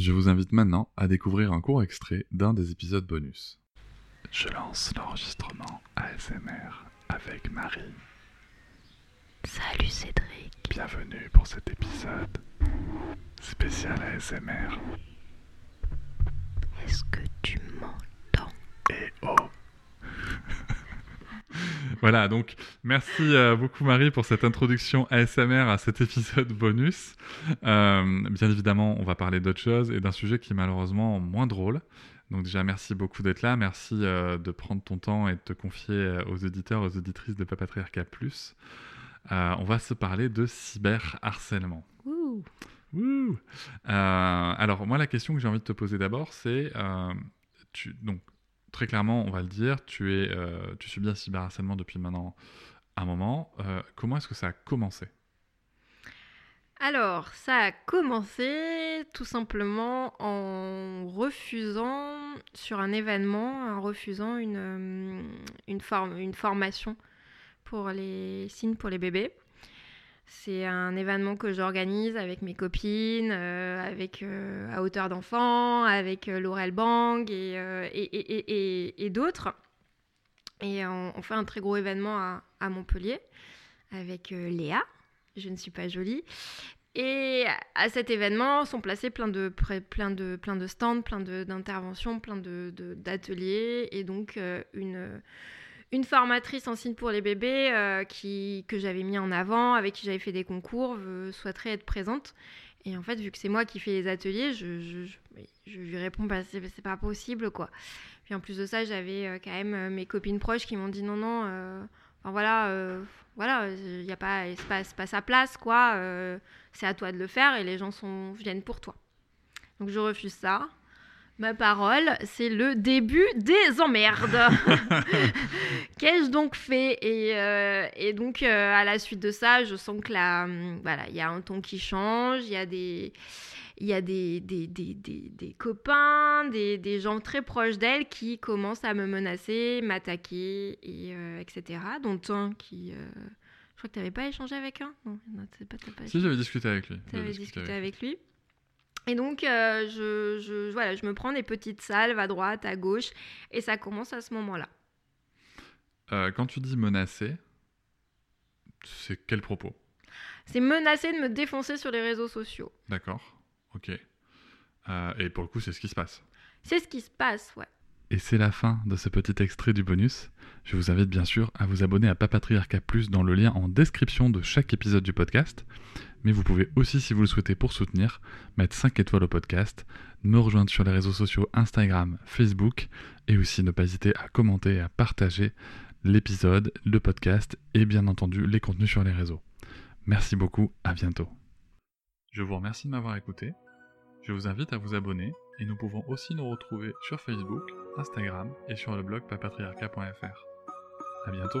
Je vous invite maintenant à découvrir un court extrait d'un des épisodes bonus. Je lance l'enregistrement ASMR avec Marie. Salut Cédric. Bienvenue pour cet épisode spécial ASMR. Est-ce que tu m'entends? Et oh Voilà, donc merci euh, beaucoup Marie pour cette introduction ASMR à cet épisode bonus. Euh, bien évidemment, on va parler d'autre chose et d'un sujet qui est malheureusement moins drôle. Donc déjà, merci beaucoup d'être là. Merci euh, de prendre ton temps et de te confier aux auditeurs, aux auditrices de Papatriarcat Plus. on va se parler de cyberharcèlement. Ouh. Ouh. alors moi, la question que j'ai envie de te poser d'abord, c'est... tu, donc, très clairement, on va le dire, tu, es, tu subis un cyberharcèlement depuis maintenant un moment. comment est-ce que ça a commencé? Alors, ça a commencé tout simplement en refusant sur un événement, en refusant une, une, une formation pour les signes pour les bébés. C'est un événement que j'organise avec mes copines, euh, avec euh, à hauteur d'enfant, avec euh, Laurel Bang et, et, d'autres. Et on, fait un très gros événement à, Montpellier avec Léa, je ne suis pas jolie. Et à cet événement sont placés plein de, plein de, plein de stands, plein d'interventions, plein d'ateliers, de, et donc euh, une, une formatrice en signe pour les bébés euh, qui, que j'avais mis en avant, avec qui j'avais fait des concours, souhaiterait être présente. Et en fait, vu que c'est moi qui fais les ateliers, je, lui réponds c'est pas possible quoi. Puis en plus de ça, j'avais euh, quand même mes copines proches qui m'ont dit non, non, enfin voilà voilà, il n'y a pas, pas, pas, sa place, quoi. Euh, c'est à toi de le faire et les gens sont, viennent pour toi. Donc je refuse ça. Ma parole, c'est le début des emmerdes. Qu'ai-je donc fait? Et, euh, et, donc, euh, à la suite de ça, je sens que là, hum, voilà, il y a un ton qui change, il y a des il y a des, des, des, des copains, des, gens très proches d'elle qui commencent à me menacer, m'attaquer, et, euh, etc. Dont un qui... Je crois que tu n'avais pas échangé avec un? Non, pas, pas Si, j'avais discuté avec lui. Tu avais discuté, avec, lui. Et donc, euh, je, je, voilà, je me prends des petites salves à droite, à gauche, et ça commence à ce moment-là. quand tu dis menacer, c'est quel propos? C'est menacer de me défoncer sur les réseaux sociaux. D'accord. Ok. Euh, et pour le coup, c'est ce qui se passe. C'est ce qui se passe, ouais. Et c'est la fin de ce petit extrait du bonus. Je vous invite bien sûr à vous abonner à Papatriarca Plus dans le lien en description de chaque épisode du podcast. Mais vous pouvez aussi, si vous le souhaitez pour soutenir, mettre 5 étoiles au podcast, me rejoindre sur les réseaux sociaux Instagram, Facebook, et aussi ne pas hésiter à commenter et à partager l'épisode, le podcast et bien entendu les contenus sur les réseaux. Merci beaucoup, à bientôt. Je vous remercie de m'avoir écouté. Je vous invite à vous abonner et nous pouvons aussi nous retrouver sur Facebook, Instagram et sur le blog papatriarca.fr. A bientôt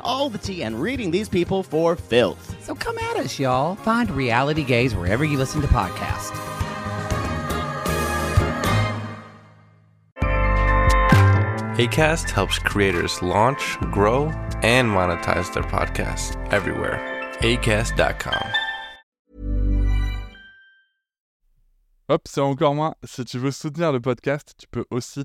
all the tea and reading these people for filth. so come at us, y'all. Find Reality Gaze wherever you listen to podcasts. ACAST helps creators launch, grow, and monetize their podcasts everywhere. ACAST.com. Hop, c'est encore moins. Si tu veux soutenir le podcast, tu peux aussi